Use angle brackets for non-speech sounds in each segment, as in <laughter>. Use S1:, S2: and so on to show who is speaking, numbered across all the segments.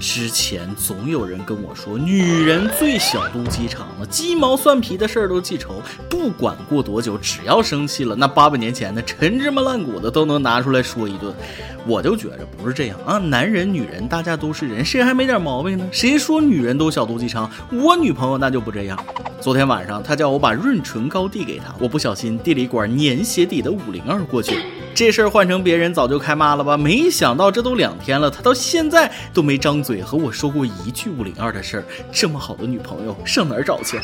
S1: 之前总有人跟我说，女人最小肚鸡肠了，鸡毛蒜皮的事儿都记仇，不管过多久，只要生气了，那八百年前的陈芝麻烂谷子都能拿出来说一顿。我就觉着不是这样啊，男人女人大家都是人，谁还没点毛病呢？谁说女人都小肚鸡肠？我女朋友那就不这样。昨天晚上她叫我把润唇膏递给她，我不小心递了一管粘鞋底的五零二过去。这事儿换成别人早就开骂了吧？没想到这都两天了，他到现在都没张嘴和我说过一句五零二的事儿。这么好的女朋友上哪儿找去？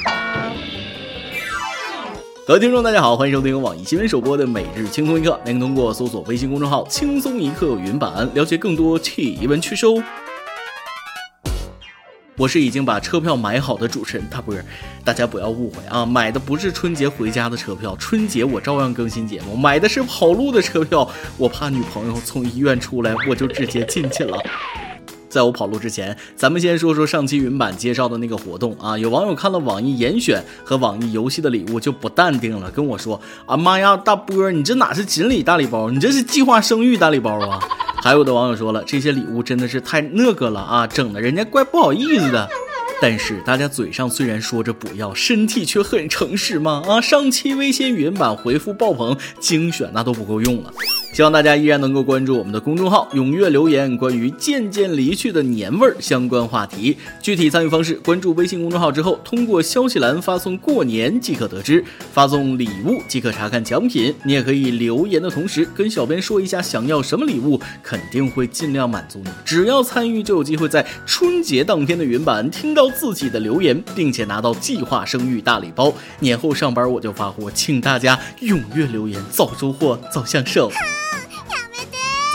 S1: <laughs> 各位听众，大家好，欢迎收听网易新闻首播的《每日轻松一刻》，您通过搜索微信公众号“轻松一刻”云版了解更多奇闻趣事哦。我是已经把车票买好的主持人大波，大家不要误会啊，买的不是春节回家的车票，春节我照样更新节目，买的是跑路的车票，我怕女朋友从医院出来，我就直接进去了。在我跑路之前，咱们先说说上期云版介绍的那个活动啊。有网友看了网易严选和网易游戏的礼物就不淡定了，跟我说：“啊妈呀，大波，你这哪是锦鲤大礼包，你这是计划生育大礼包啊！”还有的网友说了，这些礼物真的是太那个了啊，整的人家怪不好意思的。但是大家嘴上虽然说着不要，身体却很诚实嘛？啊，上期微信语音版回复爆棚，精选那都不够用了。希望大家依然能够关注我们的公众号，踊跃留言关于渐渐离去的年味儿相关话题。具体参与方式，关注微信公众号之后，通过消息栏发送“过年”即可得知；发送礼物即可查看奖品。你也可以留言的同时跟小编说一下想要什么礼物，肯定会尽量满足你。只要参与，就有机会在春节当天的云版听到自己的留言，并且拿到计划生育大礼包。年后上班我就发货，请大家踊跃留言，早收获早享受。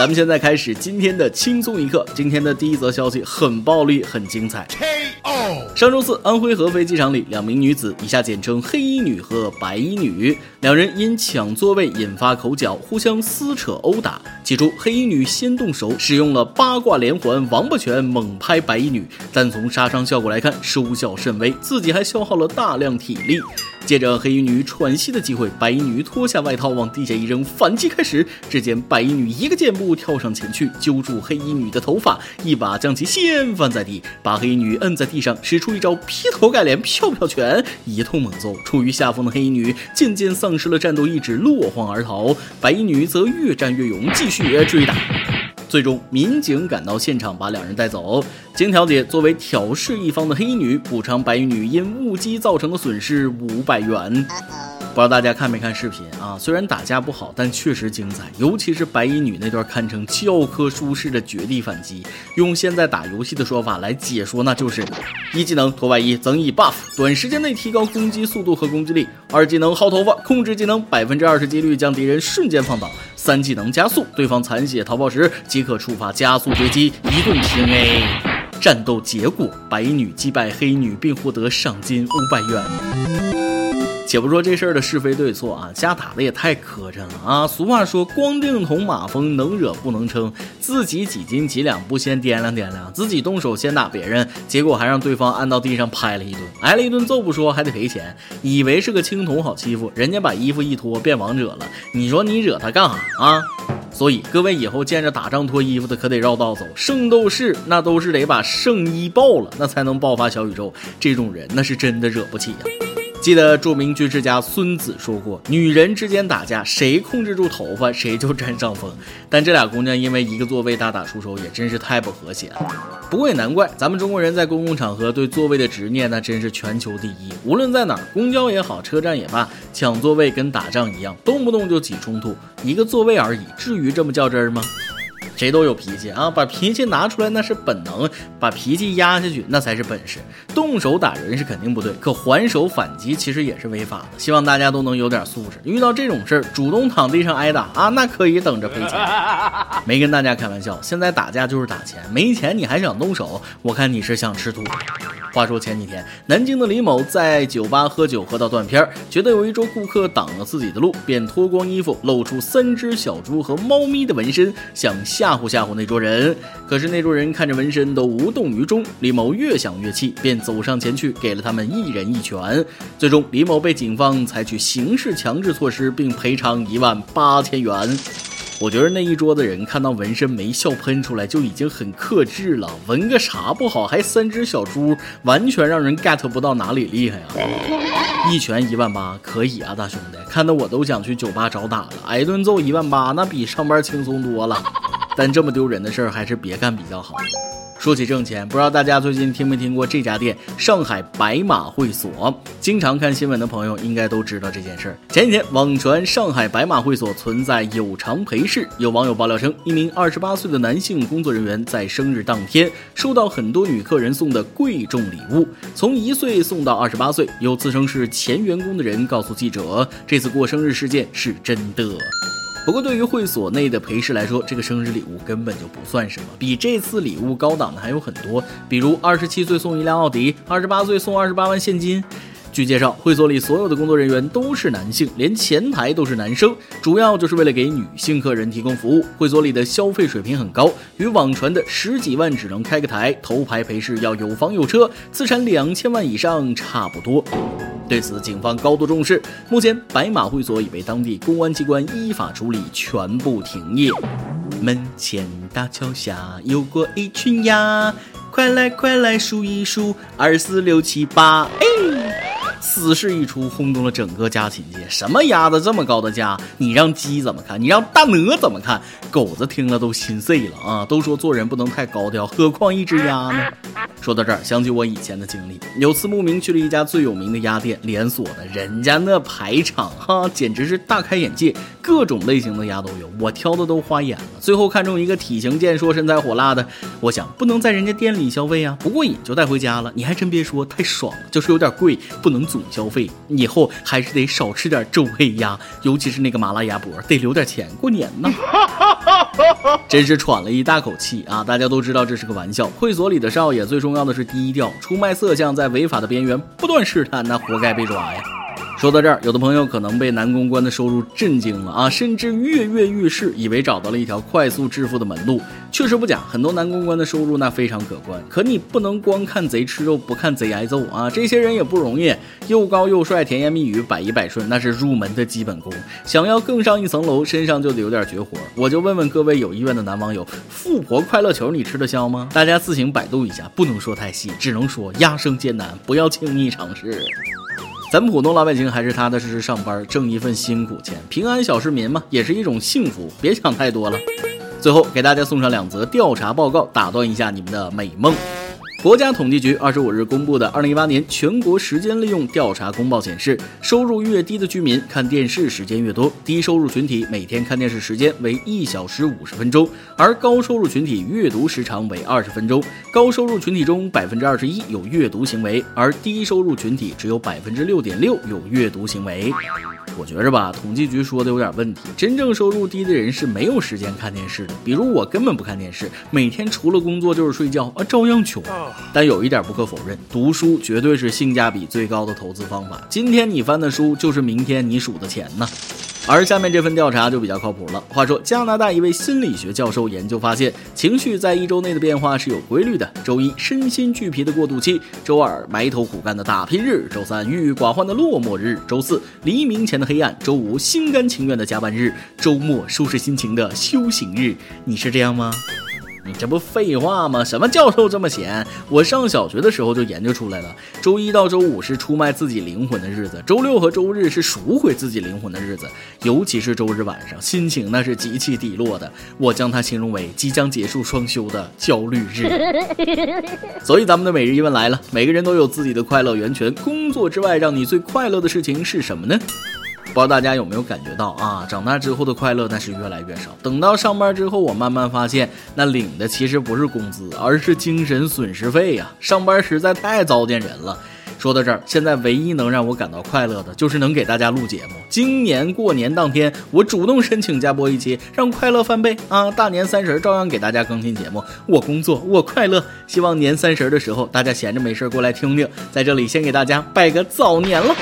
S1: 咱们现在开始今天的轻松一刻。今天的第一则消息很暴力，很精彩。K.O. 上周四，安徽合肥机场里，两名女子（以下简称黑衣女和白衣女），两人因抢座位引发口角，互相撕扯殴打。起初，黑衣女先动手，使用了八卦连环、王八拳猛拍白衣女，但从杀伤效果来看，收效甚微，自己还消耗了大量体力。借着黑衣女喘息的机会，白衣女脱下外套往地下一扔，反击开始。只见白衣女一个箭步跳上前去，揪住黑衣女的头发，一把将其掀翻在地，把黑衣女摁在地上，使出一招劈头盖脸飘飘拳，一通猛揍。处于下风的黑衣女渐渐丧失了战斗意志，落荒而逃。白衣女则越战越勇，继续追打。最终，民警赶到现场，把两人带走。经调解，作为挑事一方的黑衣女补偿白衣女因误机造成的损失五百元。不知道大家看没看视频啊？虽然打架不好，但确实精彩，尤其是白衣女那段堪称教科书式的绝地反击。用现在打游戏的说法来解说，那就是一技能脱外衣增益 buff，短时间内提高攻击速度和攻击力；二技能薅头发，控制技能百分之二十几率将敌人瞬间放倒；三技能加速，对方残血逃跑时即可触发加速追击，一顿平 A。战斗结果：白衣女击败黑衣女，并获得赏金五百元。且不说这事儿的是非对错啊，家打的也太磕碜了啊！俗话说，光腚捅马蜂，能惹不能撑。自己几斤几两不先掂量掂量，自己动手先打别人，结果还让对方按到地上拍了一顿，挨了一顿揍不说，还得赔钱。以为是个青铜好欺负，人家把衣服一脱变王者了，你说你惹他干啥啊？所以各位以后见着打仗脱衣服的，可得绕道走。圣斗士那都是得把圣衣爆了，那才能爆发小宇宙。这种人那是真的惹不起呀。记得著名军事家孙子说过：“女人之间打架，谁控制住头发，谁就占上风。”但这俩姑娘因为一个座位大打出手，也真是太不和谐了。不过也难怪，咱们中国人在公共场合对座位的执念，那真是全球第一。无论在哪儿，公交也好，车站也罢，抢座位跟打仗一样，动不动就起冲突。一个座位而已，至于这么较真儿吗？谁都有脾气啊，把脾气拿出来那是本能，把脾气压下去那才是本事。动手打人是肯定不对，可还手反击其实也是违法的。希望大家都能有点素质，遇到这种事儿主动躺地上挨打啊，那可以等着赔钱。<laughs> 没跟大家开玩笑，现在打架就是打钱，没钱你还想动手，我看你是想吃土。话说前几天，南京的李某在酒吧喝酒喝到断片，觉得有一桌顾客挡了自己的路，便脱光衣服，露出三只小猪和猫咪的纹身，想吓唬吓唬那桌人。可是那桌人看着纹身都无动于衷，李某越想越气，便走上前去给了他们一人一拳。最终，李某被警方采取刑事强制措施，并赔偿一万八千元。我觉得那一桌的人看到纹身没笑喷出来就已经很克制了，纹个啥不好，还三只小猪，完全让人 get 不到哪里厉害啊！一拳一万八可以啊，大兄弟，看得我都想去酒吧找打了，挨顿揍一万八，那比上班轻松多了。但这么丢人的事儿还是别干比较好。说起挣钱，不知道大家最近听没听过这家店——上海白马会所。经常看新闻的朋友应该都知道这件事儿。前几天网传上海白马会所存在有偿陪侍，有网友爆料称，一名二十八岁的男性工作人员在生日当天收到很多女客人送的贵重礼物，从一岁送到二十八岁。有自称是前员工的人告诉记者，这次过生日事件是真的。不过，对于会所内的陪侍来说，这个生日礼物根本就不算什么。比这次礼物高档的还有很多，比如二十七岁送一辆奥迪，二十八岁送二十八万现金。据介绍，会所里所有的工作人员都是男性，连前台都是男生，主要就是为了给女性客人提供服务。会所里的消费水平很高，与网传的十几万只能开个台、头牌陪侍要有房有车、资产两千万以上差不多。对此，警方高度重视。目前，白马会所已被当地公安机关依法处理，全部停业。门前大桥下游过一群鸭，快来快来数一数，二四六七八。哎。此事一出，轰动了整个家禽界。什么鸭子这么高的价？你让鸡怎么看？你让大鹅怎么看？狗子听了都心碎了啊！都说做人不能太高调，何况一只鸭呢？说到这儿，想起我以前的经历。有次慕名去了一家最有名的鸭店，连锁的，人家那排场哈，简直是大开眼界，各种类型的鸭都有，我挑的都花眼了。最后看中一个体型健硕、身材火辣的，我想不能在人家店里消费啊，不过瘾就带回家了。你还真别说，太爽了，就是有点贵，不能。总消费以后还是得少吃点周黑鸭，尤其是那个麻辣鸭脖，得留点钱过年呢。<laughs> <laughs> 真是喘了一大口气啊！大家都知道这是个玩笑，会所里的少爷最重要的是低调，出卖色相在违法的边缘不断试探，那活该被抓呀。说到这儿，有的朋友可能被男公关的收入震惊了啊，甚至跃跃欲试，以为找到了一条快速致富的门路。确实不假，很多男公关的收入那非常可观。可你不能光看贼吃肉，不看贼挨揍啊！这些人也不容易，又高又帅，甜言蜜语，百依百顺，那是入门的基本功。想要更上一层楼，身上就得有点绝活。我就问问各位有意愿的男网友，富婆快乐球你吃得消吗？大家自行百度一下，不能说太细，只能说压生艰难，不要轻易尝试。咱普通老百姓还是踏踏实实上班，挣一份辛苦钱，平安小市民嘛，也是一种幸福。别想太多了。最后给大家送上两则调查报告，打断一下你们的美梦。国家统计局二十五日公布的二零一八年全国时间利用调查公报显示，收入越低的居民看电视时间越多，低收入群体每天看电视时间为一小时五十分钟，而高收入群体阅读时长为二十分钟。高收入群体中百分之二十一有阅读行为，而低收入群体只有百分之六点六有阅读行为。我觉着吧，统计局说的有点问题。真正收入低的人是没有时间看电视的，比如我根本不看电视，每天除了工作就是睡觉啊，照样穷。但有一点不可否认，读书绝对是性价比最高的投资方法。今天你翻的书，就是明天你数的钱呢。而下面这份调查就比较靠谱了。话说，加拿大一位心理学教授研究发现，情绪在一周内的变化是有规律的。周一，身心俱疲的过渡期；周二，埋头苦干的打拼日；周三，郁郁寡欢的落寞日；周四，黎明前的黑暗；周五，心甘情愿的加班日；周末，收拾心情的修行日。你是这样吗？你这不废话吗？什么教授这么闲？我上小学的时候就研究出来了。周一到周五是出卖自己灵魂的日子，周六和周日是赎回自己灵魂的日子。尤其是周日晚上，心情那是极其低落的。我将它形容为即将结束双休的焦虑日。<laughs> 所以咱们的每日一问来了：每个人都有自己的快乐源泉，工作之外让你最快乐的事情是什么呢？不知道大家有没有感觉到啊？长大之后的快乐那是越来越少。等到上班之后，我慢慢发现，那领的其实不是工资，而是精神损失费呀。上班实在太糟践人了。说到这儿，现在唯一能让我感到快乐的，就是能给大家录节目。今年过年当天，我主动申请加播一期，让快乐翻倍啊！大年三十照样给大家更新节目。我工作，我快乐。希望年三十的时候，大家闲着没事过来听听。在这里先给大家拜个早年了。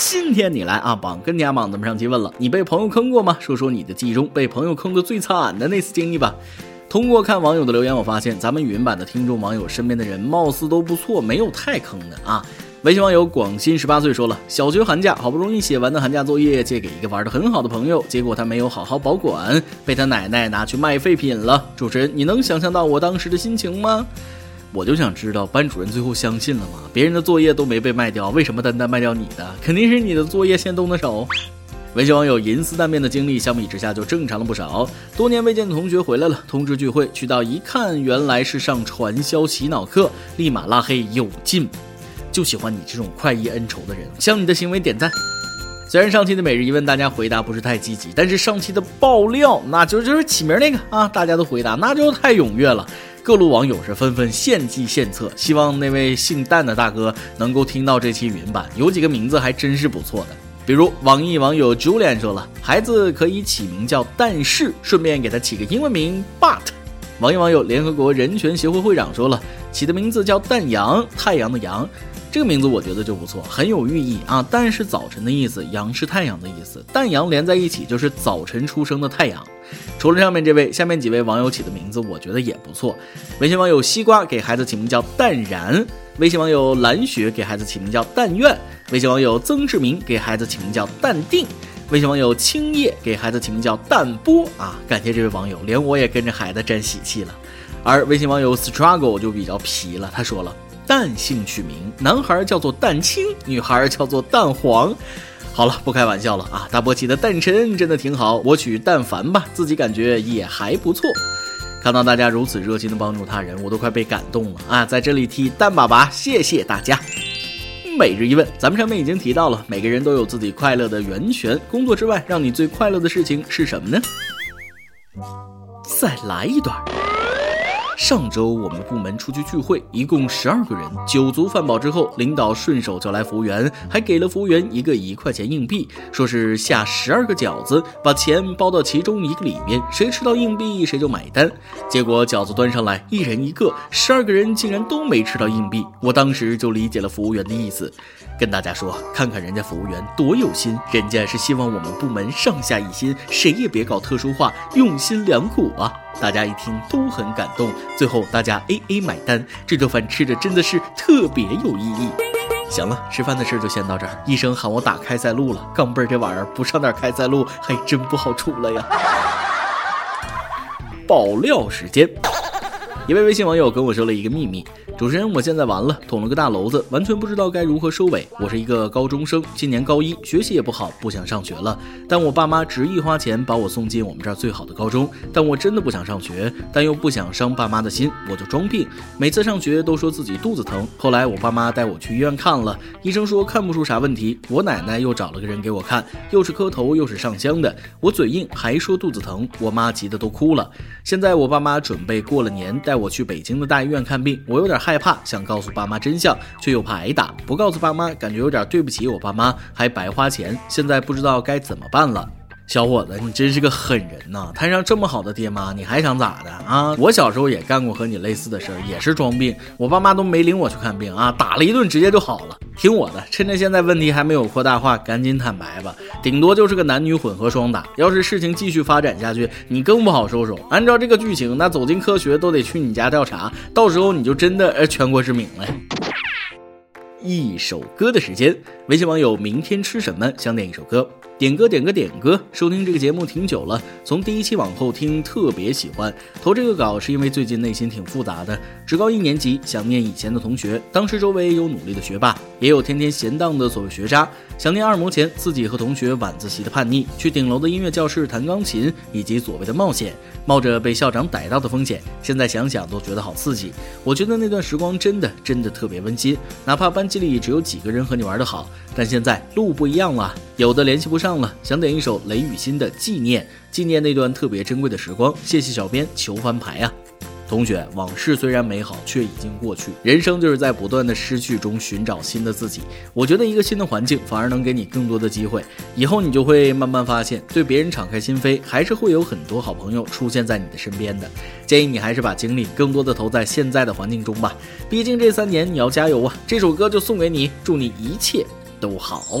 S1: 今天你来啊，榜跟家榜咱们上期问了，你被朋友坑过吗？说说你的记忆中被朋友坑的最惨的那次经历吧。通过看网友的留言，我发现咱们语音版的听众网友身边的人貌似都不错，没有太坑的啊。微信网友广新十八岁说了，小学寒假好不容易写完的寒假作业借给一个玩的很好的朋友，结果他没有好好保管，被他奶奶拿去卖废品了。主持人，你能想象到我当时的心情吗？我就想知道班主任最后相信了吗？别人的作业都没被卖掉，为什么单单卖掉你的？肯定是你的作业先动的手。微信网友银丝蛋面的经历相比之下就正常了不少。多年未见的同学回来了，通知聚会，去到一看，原来是上传销洗脑课，立马拉黑有劲。就喜欢你这种快意恩仇的人，向你的行为点赞。虽然上期的每日一问大家回答不是太积极，但是上期的爆料，那就就是起名那个啊，大家都回答那就太踊跃了。各路网友是纷纷献计献策，希望那位姓蛋的大哥能够听到这期语音版。有几个名字还真是不错的，比如网易网友 Julian 说了，孩子可以起名叫但是，顺便给他起个英文名 But。网易网友联合国人权协会会长说了，起的名字叫淡阳，太阳的阳。这个名字我觉得就不错，很有寓意啊。淡是早晨的意思，阳是太阳的意思，淡阳连在一起就是早晨出生的太阳。除了上面这位，下面几位网友起的名字我觉得也不错。微信网友西瓜给孩子起名叫淡然，微信网友蓝雪给孩子起名叫但愿，微信网友曾志明给孩子起名叫淡定，微信网友青叶给孩子起名叫淡波啊。感谢这位网友，连我也跟着孩子沾喜气了。而微信网友 struggle 就比较皮了，他说了。蛋姓取名，男孩叫做蛋清，女孩叫做蛋黄。好了，不开玩笑了啊！大波起的诞辰真的挺好，我取蛋凡吧，自己感觉也还不错。看到大家如此热心的帮助他人，我都快被感动了啊！在这里替蛋爸爸谢谢大家。每日一问，咱们上面已经提到了，每个人都有自己快乐的源泉。工作之外，让你最快乐的事情是什么呢？再来一段。上周我们部门出去聚会，一共十二个人，酒足饭饱之后，领导顺手叫来服务员，还给了服务员一个一块钱硬币，说是下十二个饺子，把钱包到其中一个里面，谁吃到硬币谁就买单。结果饺子端上来，一人一个，十二个人竟然都没吃到硬币。我当时就理解了服务员的意思，跟大家说，看看人家服务员多有心，人家是希望我们部门上下一心，谁也别搞特殊化，用心良苦啊。大家一听都很感动，最后大家 A A 买单，这顿饭吃的真的是特别有意义。行了，吃饭的事就先到这儿。医生喊我打开塞露了，钢镚儿这玩意儿不上点开塞露还真不好出来呀。爆料时间，一位微信网友跟我说了一个秘密。主持人，我现在完了，捅了个大娄子，完全不知道该如何收尾。我是一个高中生，今年高一，学习也不好，不想上学了。但我爸妈执意花钱把我送进我们这儿最好的高中，但我真的不想上学，但又不想伤爸妈的心，我就装病。每次上学都说自己肚子疼。后来我爸妈带我去医院看了，医生说看不出啥问题。我奶奶又找了个人给我看，又是磕头又是上香的。我嘴硬还说肚子疼，我妈急得都哭了。现在我爸妈准备过了年带我去北京的大医院看病，我有点。害怕想告诉爸妈真相，却又怕挨打；不告诉爸妈，感觉有点对不起我爸妈，还白花钱。现在不知道该怎么办了。小伙子，你真是个狠人呐！摊上这么好的爹妈，你还想咋的啊？我小时候也干过和你类似的事儿，也是装病，我爸妈都没领我去看病啊，打了一顿直接就好了。听我的，趁着现在问题还没有扩大化，赶紧坦白吧。顶多就是个男女混合双打，要是事情继续发展下去，你更不好收手。按照这个剧情，那走进科学都得去你家调查，到时候你就真的呃全国知名了。一首歌的时间，微信网友明天吃什么想点一首歌。点歌点歌点歌！收听这个节目挺久了，从第一期往后听特别喜欢。投这个稿是因为最近内心挺复杂的。职高一年级，想念以前的同学，当时周围有努力的学霸，也有天天闲荡的所谓学渣。想念二模前自己和同学晚自习的叛逆，去顶楼的音乐教室弹钢琴，以及所谓的冒险，冒着被校长逮到的风险。现在想想都觉得好刺激。我觉得那段时光真的真的特别温馨，哪怕班级里只有几个人和你玩得好，但现在路不一样了，有的联系不上。了，想点一首雷雨欣的《纪念》，纪念那段特别珍贵的时光。谢谢小编求翻牌啊！同学，往事虽然美好，却已经过去。人生就是在不断的失去中寻找新的自己。我觉得一个新的环境反而能给你更多的机会。以后你就会慢慢发现，对别人敞开心扉，还是会有很多好朋友出现在你的身边的。建议你还是把精力更多的投在现在的环境中吧。毕竟这三年你要加油啊！这首歌就送给你，祝你一切都好。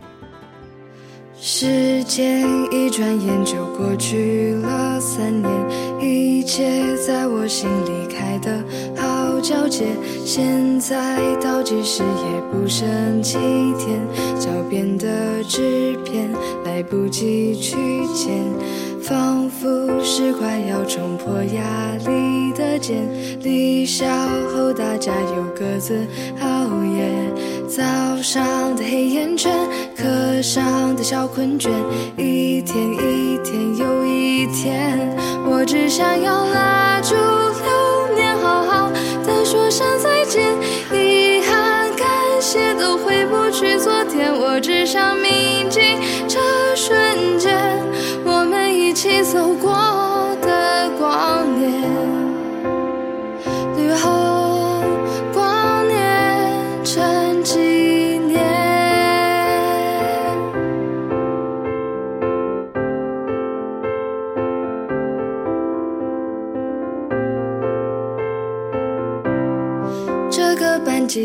S2: 时间一转眼就过去了三年，一切在我心里开得好皎洁。现在倒计时也不剩几天，脚边的纸片来不及去捡，仿佛是快要冲破压力的茧。离校后大家又各自熬夜。早上的黑眼圈，课上的小困倦，一天一天又一天，我只想要拉住流年，好好的说声再见。遗憾、感谢都回不去昨天，我只想铭记这瞬间，我们一起走过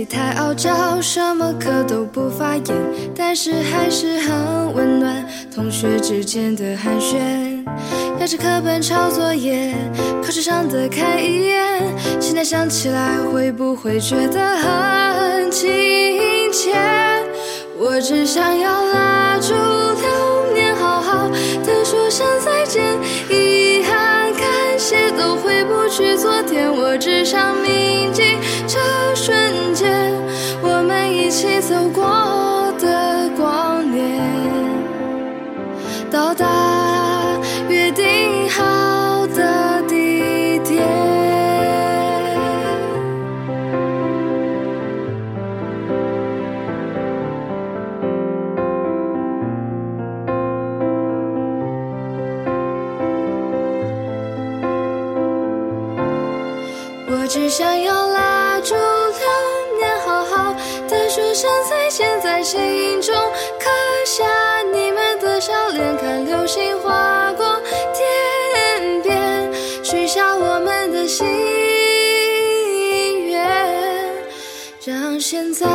S2: 太傲娇，什么课都不发言，但是还是很温暖。同学之间的寒暄，压着课本抄作业，考试上的看一眼。现在想起来，会不会觉得很亲切？我只想要拉住流年，好好的说声再见。遗憾、感谢都回不去昨天，我只想铭记。走过的光年，到达像现在